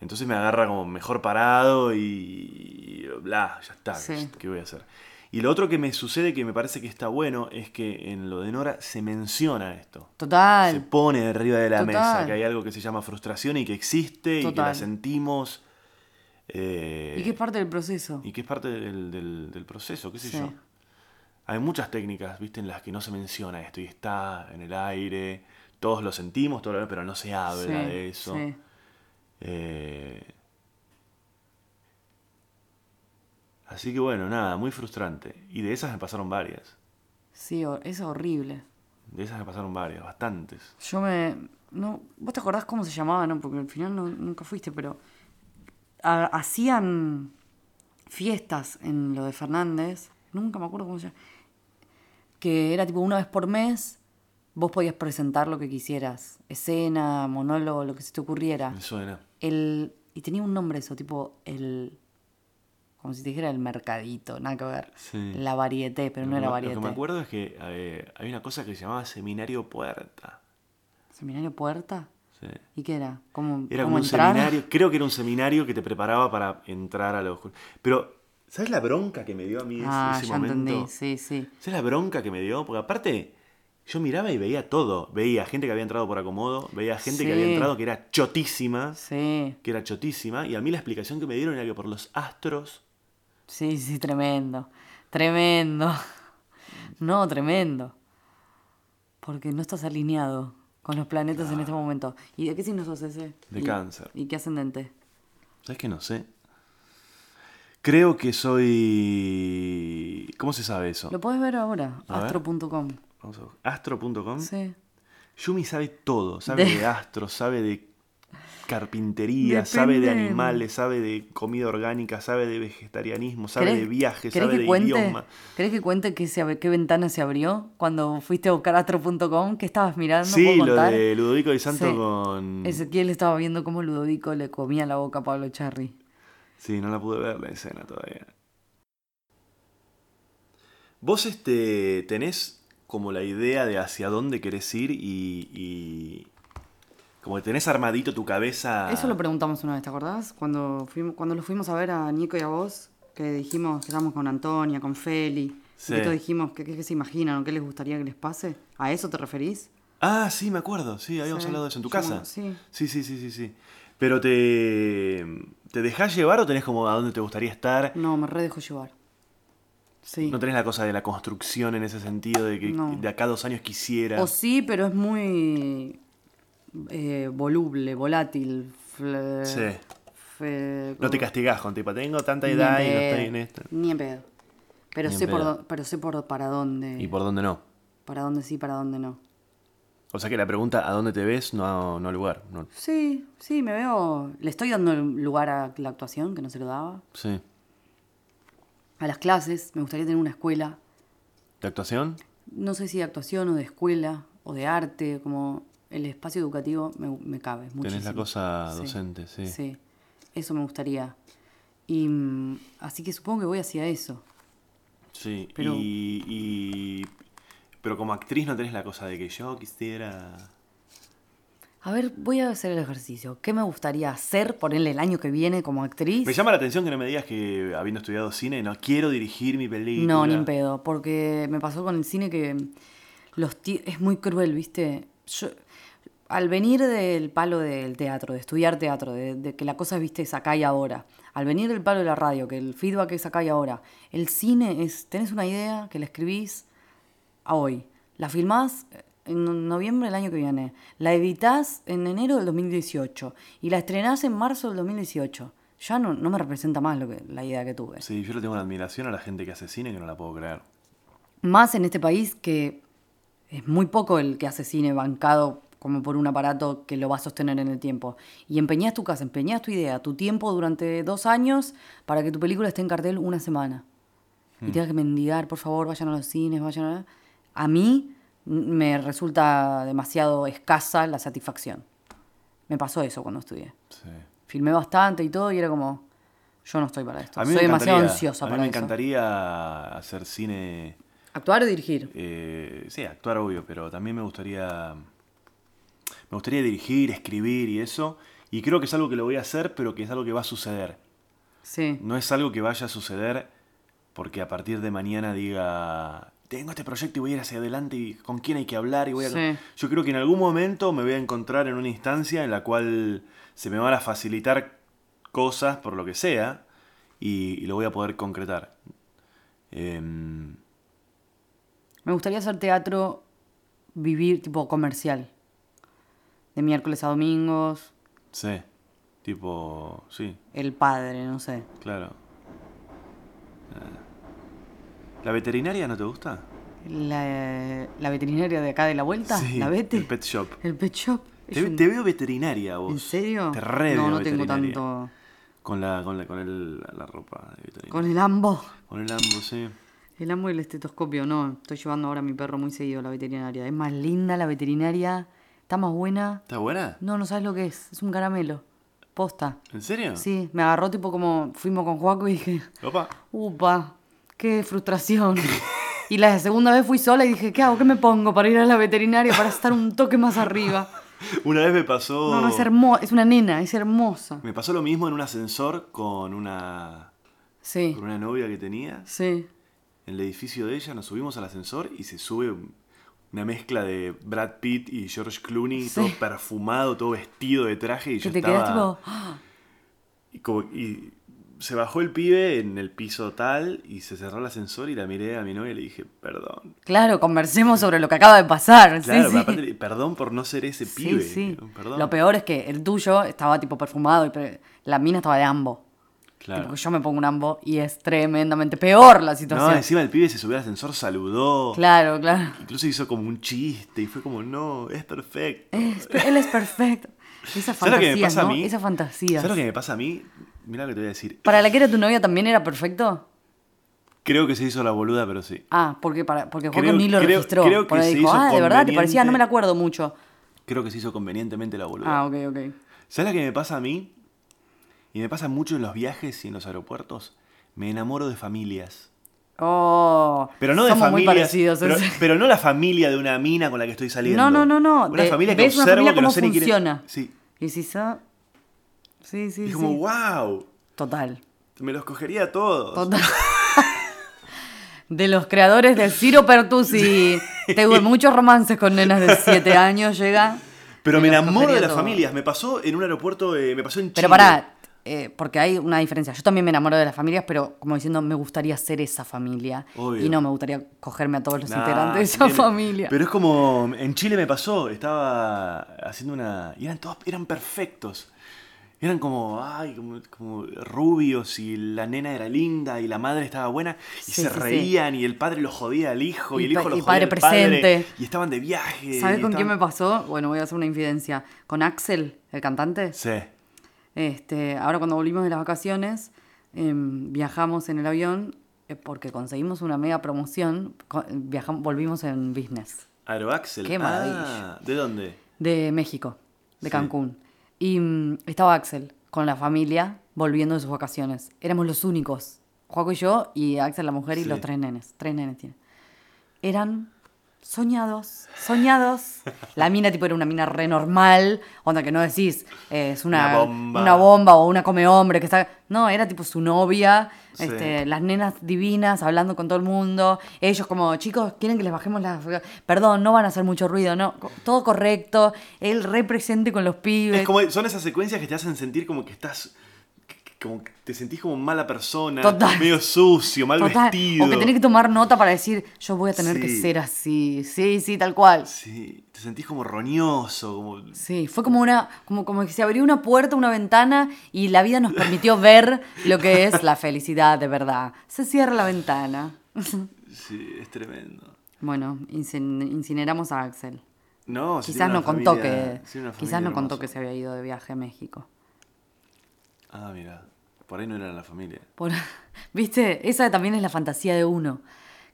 Entonces me agarra como mejor parado y bla, ya está, Sí. ¿qué voy a hacer? Y lo otro que me sucede que me parece que está bueno es que en lo de Nora se menciona esto. Se Total. pone arriba de la Total. mesa que hay algo que se llama frustración y que existe y que la sentimos. eh, Y que es parte del proceso. y que es parte del, del- del proceso, qué sé Sí. yo. Hay muchas técnicas, viste, en las que no se menciona esto y está en el aire, todos lo sentimos, todo lo- pero no se habla Sí, de eso. sí. Eh, Así que bueno, nada, muy frustrante. Y de esas me pasaron varias. Sí, es horrible. De esas me pasaron varias, bastantes. Yo me. No, ¿Vos te acordás cómo se llamaba? No, porque al final no- nunca fuiste, pero. ha- hacían fiestas en lo de Fernández. Nunca me acuerdo cómo se llama. Que era tipo una vez por mes. Vos podías presentar lo que quisieras. Escena, monólogo, lo que se te ocurriera. Me suena. El, y tenía un nombre eso, tipo el. Como si te dijera el mercadito, nada que ver. Sí. La varieté, pero Lo no era varieté. Lo que me acuerdo es que eh, hay una cosa que se llamaba Seminario Puerta. ¿Seminario Puerta? Sí. ¿Y qué era? ¿Cómo, Era como un entrar? seminario, creo que era un seminario que te preparaba para entrar a los... Pero, ¿sabes la bronca que me dio a mí ese- Ah, ese ya momento? entendí, sí, sí. ¿Sabes la bronca que me dio? Porque aparte, yo miraba y veía todo. Veía gente que había entrado por acomodo, veía gente que había entrado que era chotísima, Sí, que era chotísima, y a mí la explicación que me dieron era que por los astros... sí, sí, tremendo. Tremendo. No, tremendo. Porque no estás alineado con los planetas en este momento. ¿Y de qué signo sos ese? De ¿Y- cáncer. ¿Y qué ascendente? ¿Sabes que no sé? Creo que soy... ¿Cómo se sabe eso? Lo podés ver ahora, astro.com. Vamos a ver. Astro.com. Sí. Yumi sabe todo, sabe de, De- astros, sabe de carpintería, sabe de animales, sabe de comida orgánica, sabe de vegetarianismo, sabe de viajes, sabe que de cuente, idioma. ¿Querés que cuente qué, se qué ventana se abrió cuando fuiste a buscar astro.com? ¿Qué estabas mirando? sí, ¿Puedo lo contar? de Ludovico y Santo Sí. con... Ezequiel estaba viendo cómo Ludovico le comía la boca a Pablo Charri. Sí, no la pude ver la escena todavía. Vos este, tenés como la idea de hacia dónde querés ir y, y como que tenés armadito tu cabeza. Eso lo preguntamos una vez, ¿te acordás? Cuando, fuimos, cuando los fuimos a ver a Nico y a vos, que dijimos que estábamos con Antonia, con Feli, Sí. y que todos dijimos que, que- que se imaginan o qué les gustaría que les pase. ¿A eso te referís? Ah, sí, me acuerdo, sí, habíamos Sí, hablado de eso en tu yo- casa. sí. Sí, sí, sí, sí, sí. Pero te. ¿Te dejás llevar o tenés como a dónde te gustaría estar? No, me re dejo llevar. Sí. No tenés la cosa de la construcción en ese sentido de que No. de acá a dos años quisiera. O sí, pero es muy eh, voluble, volátil. fle- Sí. fe- No te castigás con tipo, tengo tanta edad y no estoy en esto. Ni en pedo. Pero Ni sé, por, pedo. pero sé por para dónde. ¿Y por dónde no? Para dónde sí, para dónde no. O sea que la pregunta ¿a dónde te ves? No, no lugar. No. Sí, sí, me veo. Le estoy dando lugar a la actuación, que no se lo daba. Sí. A las clases, me gustaría tener una escuela. ¿De actuación? No sé si de actuación o de escuela o de arte, como el espacio educativo me, me cabe muchísimo. Tenés la cosa docente, sí. Sí, eso me gustaría. Y mm, así que supongo que voy hacia eso. Sí, Pero- y, y- Pero como actriz no tenés la cosa de que yo quisiera... A ver, voy a hacer el ejercicio. ¿Qué me gustaría hacer, ponerle el año que viene como actriz? Me llama la atención que no me digas que habiendo estudiado cine no quiero dirigir mi película. No, ni en pedo, porque me pasó con el cine que los es muy cruel, ¿viste? Yo, al venir del palo del teatro, de estudiar teatro, de, de que la cosa, viste, es acá y ahora, al venir del palo de la radio, que el feedback es acá y ahora, el cine es, tenés una idea que la escribís a hoy, la filmás en noviembre del año que viene, la editás en enero del 2018 y la estrenás en marzo del 2018. Ya no, no me representa más lo que, la idea que tuve. Sí, yo le tengo una admiración a la gente que hace cine que no la puedo creer. Más en este país que es muy poco el que hace cine bancado como por un aparato que lo va a sostener en el tiempo. Y empeñás tu casa, empeñás tu idea, tu tiempo durante dos años para que tu película esté en cartel una semana. Y tengas que mendigar, por favor, vayan a los cines, vayan a... A mí me resulta demasiado escasa la satisfacción. Me pasó eso cuando estudié. Sí. Filmé bastante y todo y era como, yo no estoy para esto. Soy demasiado ansiosa A mí para me eso. encantaría hacer cine... Actuar o dirigir. eh, sí, actuar obvio, pero también me gustaría... Me gustaría dirigir, escribir y eso. Y creo que es algo que lo voy a hacer, pero que es algo que va a suceder. Sí. No es algo que vaya a suceder porque a partir de mañana diga, tengo este proyecto y voy a ir hacia adelante y con quién hay que hablar y voy a... Sí. Yo creo que en algún momento me voy a encontrar en una instancia en la cual se me van a facilitar cosas por lo que sea y, y lo voy a poder concretar. Em, Me gustaría hacer teatro, vivir tipo comercial. De miércoles a domingos, sí, tipo, sí, El Padre, no sé. claro. Eh, ¿La veterinaria no te gusta? La, la veterinaria de acá de la vuelta, Sí, la Vete. el pet shop. El pet shop. Te, un- te veo veterinaria vos. ¿En serio? Te re no, no tengo tanto. Con la, con la, con el, la ropa de veterinaria. Con el ambo. Con el ambo, sí. El ambo y el estetoscopio, no. Estoy llevando ahora a mi perro muy seguido a la veterinaria. Es más linda la veterinaria. Está más buena. ¿Está buena? No, no sabes lo que es. Es un caramelo. Posta. ¿En serio? Sí, me agarró tipo como fuimos con Juaco y dije, Opa. upa, qué frustración. Y la segunda vez fui sola y dije, ¿qué hago? ¿Qué me pongo para ir a la veterinaria para estar un toque más arriba? Una vez me pasó. No, no, es hermosa, es una nena, es hermosa. Me pasó lo mismo en un ascensor con una, Sí, con una novia que tenía. sí. En el edificio de ella nos subimos al ascensor y se sube un- una mezcla de Brad Pitt y George Clooney, Sí. todo perfumado, todo vestido de traje. Y yo te estaba. quedas tipo. Y, como- y se bajó el pibe en el piso tal y se cerró el ascensor y la miré a mi novia y le dije, perdón. claro, conversemos sobre lo que acaba de pasar. Claro, sí, aparte perdón por no ser ese Sí, pibe. Perdón. Lo peor es que el tuyo estaba tipo perfumado y la mina estaba de ambo. Claro. Yo me pongo un ambo y es tremendamente peor la No, situación. encima el pibe se subió al ascensor, saludó. Claro, claro. Incluso hizo como un chiste y fue como, no, es perfecto. Es- él es perfecto. Esa ¿Sabes lo que me fantasía, pasa ¿no? a mí? Esa fantasía. ¿Sabes lo que me pasa a mí? Mira lo que te voy a decir. ¿Para la que era tu novia también era perfecto? Creo que se hizo la boluda, pero sí. Ah, porque para, porque Jorge Creo- ni lo creo- registró. creo Por que ahí se dijo, hizo ah, de verdad te parecía, no me la acuerdo mucho. Creo que se hizo convenientemente la boluda. Ah, ok, ok. ¿Sabes lo que me pasa a mí? Y me pasa mucho en los viajes y en los aeropuertos. Me enamoro de familias. Oh, Pero no de somos familias. muy parecidos. pero, no la familia de una mina con la que estoy saliendo. No, no, no, no. Una de- familia que ves una observo familia que no cómo sé ni quién es. funciona. Sí. Y si so... Sí, sí, Y sí. como, wow. Total. Me los cogería a todos. Total. De los creadores de Ciro Pertusi. Tengo muchos romances con nenas de 7 años, llega. Pero me los enamoro de las familias. Me pasó en un aeropuerto, eh, me pasó en Chile. Pero pará, eh, porque hay una diferencia. Yo también me enamoro de las familias, pero como diciendo, me gustaría ser esa familia. Obvio. Y no me gustaría cogerme a todos los Nah, integrantes de esa familia. Pero es como, en Chile me pasó, estaba haciendo una... Y eran todos, eran perfectos. Eran como, ay, como, como rubios y la nena era linda y la madre estaba buena y Sí, se sí, sí. reían y el padre lo jodía al hijo y, Y el hijo lo jodía padre al padre presente. y estaban de viaje. ¿Sabes con quién me estaban- pasó? Bueno, voy a hacer una infidencia. Con Axel, el cantante. Sí. Este, ahora cuando volvimos de las vacaciones, em, viajamos en el avión eh, porque conseguimos una mega promoción. co- viajam- volvimos en business Aeroaxel. Qué maravilla. Ah, ¿De dónde? de México, de. Cancún. Y mm, estaba Axel con la familia volviendo de sus vacaciones. Éramos los únicos. Juaco y yo y Axel la mujer y Sí. los tres nenes. Tres nenes tiene. Eran soñados, soñados. La mina tipo era una mina re normal, onda que no decís, eh, es una, Una bomba. una bomba o una come hombre que está... No, era tipo su novia, Sí. este, las nenas divinas hablando con todo el mundo, ellos como, chicos, quieren que les bajemos las... Perdón, no van a hacer mucho ruido, no, todo correcto, él re presente con los pibes. Es como, son esas secuencias que te hacen sentir como que estás. Como que te sentís como mala persona, Total. medio sucio, mal Total, vestido. O que tenés que tomar nota para decir, yo voy a tener que ser así. Sí, sí, tal cual. Sí, te sentís como roñoso, como. Sí, fue como una, como, como que se abrió una puerta, una ventana y la vida nos permitió ver lo que es la felicidad de verdad. Se cierra la ventana. Sí, es tremendo. Bueno, incin- incineramos a Axel. No, Quizás no contó que, quizás no contó que se había ido de viaje a México. Ah, mira. Por ahí no era la familia. Por, ¿Viste? Esa también es la fantasía de uno.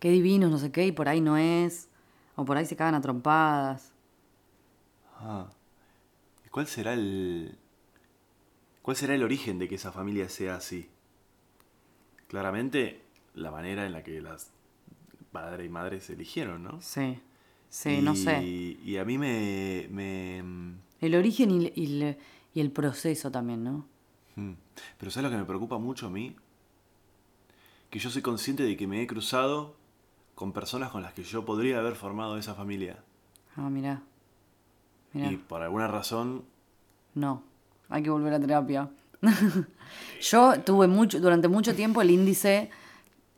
Qué divino, no sé qué, y por ahí no es. O por ahí se cagan a trompadas. Ah. ¿Y cuál será el. ¿Cuál será el origen de que esa familia sea así? Claramente, la manera en la que las padre y madre se eligieron, ¿no? Sí, sí, no sé. Y a mí me. me El origen y, y el- y el proceso también, ¿no? Mm. Pero ¿sabes lo que me preocupa mucho a mí? Que yo soy consciente de que me he cruzado con personas con las que yo podría haber formado esa familia. Ah, mirá. Mirá. Y por alguna razón No, hay que volver a terapia. Yo tuve mucho, durante mucho tiempo el índice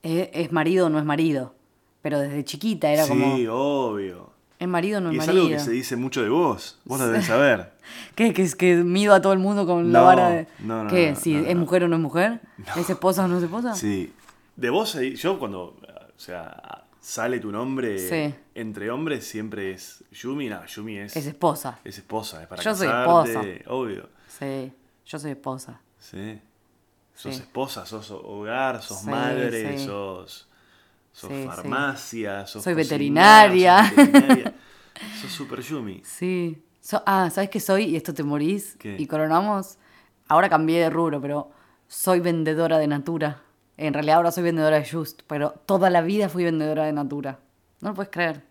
eh, es marido o no es marido. Pero desde chiquita era sí, como, obvio. Es marido o no Y es es marido. algo que se dice mucho de vos. Vos lo debes saber. ¿Qué? ¿Que, es que mido a todo el mundo con la No, vara de... no, no, ¿Qué? no, si no, es mujer o no es mujer. ¿Es esposa o no es esposa? Sí. De vos, yo cuando, o sea, sale tu nombre Sí. entre hombres siempre es Yumi. No, Yumi es, Es esposa. es esposa, es para Yo soy casarte, obvio. Sí, yo soy esposa. Sí. Sos Sí. esposa, sos hogar, sos Sí, madre, sos, sos Sí, sí. farmacia, sos Soy veterinaria. sos veterinaria. sos super Yumi. Sí. So- ah, ¿sabes qué soy? Y esto te morís. ¿Qué? Y coronamos. Ahora cambié de rubro, pero soy vendedora de Natura. En realidad ahora soy vendedora de Just, pero toda la vida fui vendedora de Natura. No lo puedes creer.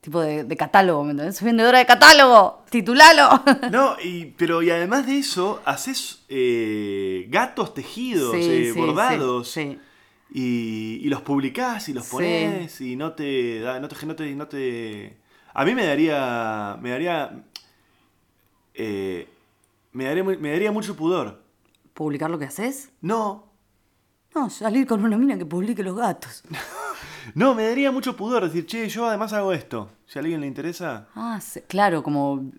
Tipo de, de catálogo, ¿me entendés? Soy vendedora de catálogo. Titulalo. No, y, pero y además de eso, haces eh, gatos tejidos, Sí, eh, bordados. sí. Y, y los publicás y los Sí. pones y no te, da- no te, no te, no te- A mí me daría, me daría, eh, me daría, me daría mucho pudor. ¿Publicar lo que haces? No, No, salir con una mina que publique los gatos. no, me daría mucho pudor decir, che, yo además hago esto. Si a alguien le interesa, Ah, claro, como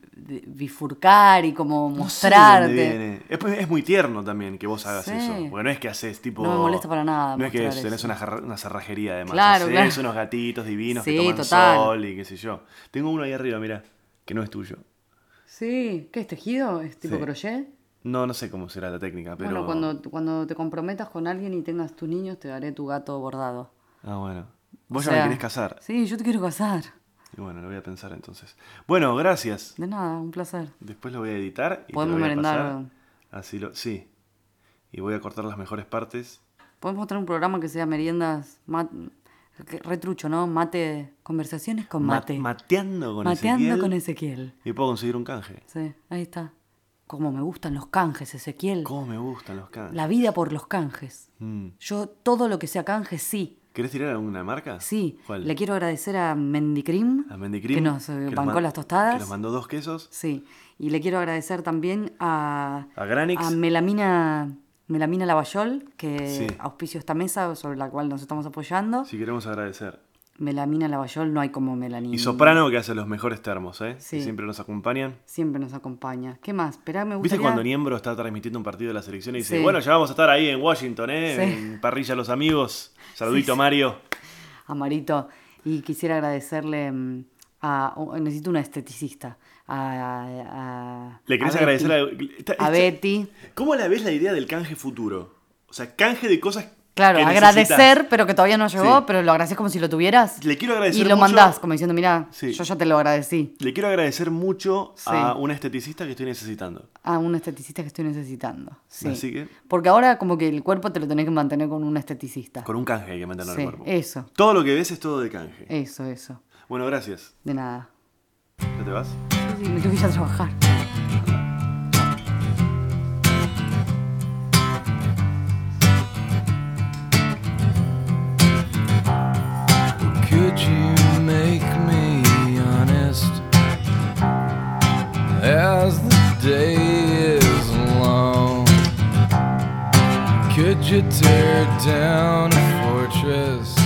bifurcar y como no sé mostrarte. viene. Es, es muy tierno también que vos hagas Sí. eso. Porque no es que haces tipo. No me molesta para nada No es que mostrar tenés eso. una, una cerrajería además. Claro, claro. unos gatitos divinos Sí, que toman total. sol y qué sé yo. Tengo uno ahí arriba, mira, que no es tuyo. Sí, ¿qué es tejido? ¿Es tipo Sí. crochet? No, no sé cómo será la técnica, pero. Bueno, cuando, cuando te comprometas con alguien y tengas tus niños, te daré tu gato bordado. Ah, bueno. Vos O ya me querés casar. Sí, yo te quiero casar. Y bueno, lo voy a pensar entonces. Bueno, gracias. De nada, un placer. Después lo voy a editar y Podemos lo voy a merendar. Así lo. Sí. Y voy a cortar las mejores partes. Podemos tener un programa que sea meriendas, mat- retrucho, ¿no? Mate, conversaciones con Ma- mate. mateando con Mateando Ezequiel. con Ezequiel. Y puedo conseguir un canje. Sí, ahí está. Como me gustan los canjes, Ezequiel. ¿Cómo me gustan los canjes? La vida por los canjes. Mm. Yo todo lo que sea canje, sí. ¿Querés tirar alguna marca? Sí. ¿Cuál? Le quiero agradecer a Mendicrim, A Mendicrim, que nos eh, que bancó las tostadas. Que nos mandó dos quesos. Sí. Y le quiero agradecer también a, A Granix. a Melamina, Melamina Lavallol, que Sí. auspició esta mesa sobre la cual nos estamos apoyando. Si queremos agradecer. Melamina Lavallol, no hay como melanina. Y Soprano, que hace los mejores termos, ¿eh? Sí. Que siempre nos acompañan. Siempre nos acompaña. ¿Qué más? Esperá, me ¿Viste cuando Niembro está transmitiendo un partido de la selección y dice, Sí. bueno, ya vamos a estar ahí en Washington, ¿eh? Sí. En Parrilla Los Amigos. Saludito, Mario. a Marito y quisiera agradecerle mm, a, o- necesito una esteticista a, a- Le querés a agradecer Betty. a... a Betty ¿Cómo la ves la idea del canje futuro? O sea, canje de cosas claro agradecer necesitas. pero que todavía no llegó Sí. pero lo agradeces como si lo tuvieras Le quiero agradecer y lo mucho- mandás como diciendo mira Sí. yo ya te lo agradecí Le quiero agradecer mucho Sí. a un esteticista que estoy necesitando. a un esteticista que estoy necesitando sí Así que- porque ahora como que el cuerpo te lo tenés que mantener con un esteticista Con un canje hay que mantener el cuerpo. eso Todo lo que ves es todo de canje. eso eso Bueno, gracias. de nada ¿Ya te vas? Sí, sí, me tengo que ir a trabajar you tear down a fortress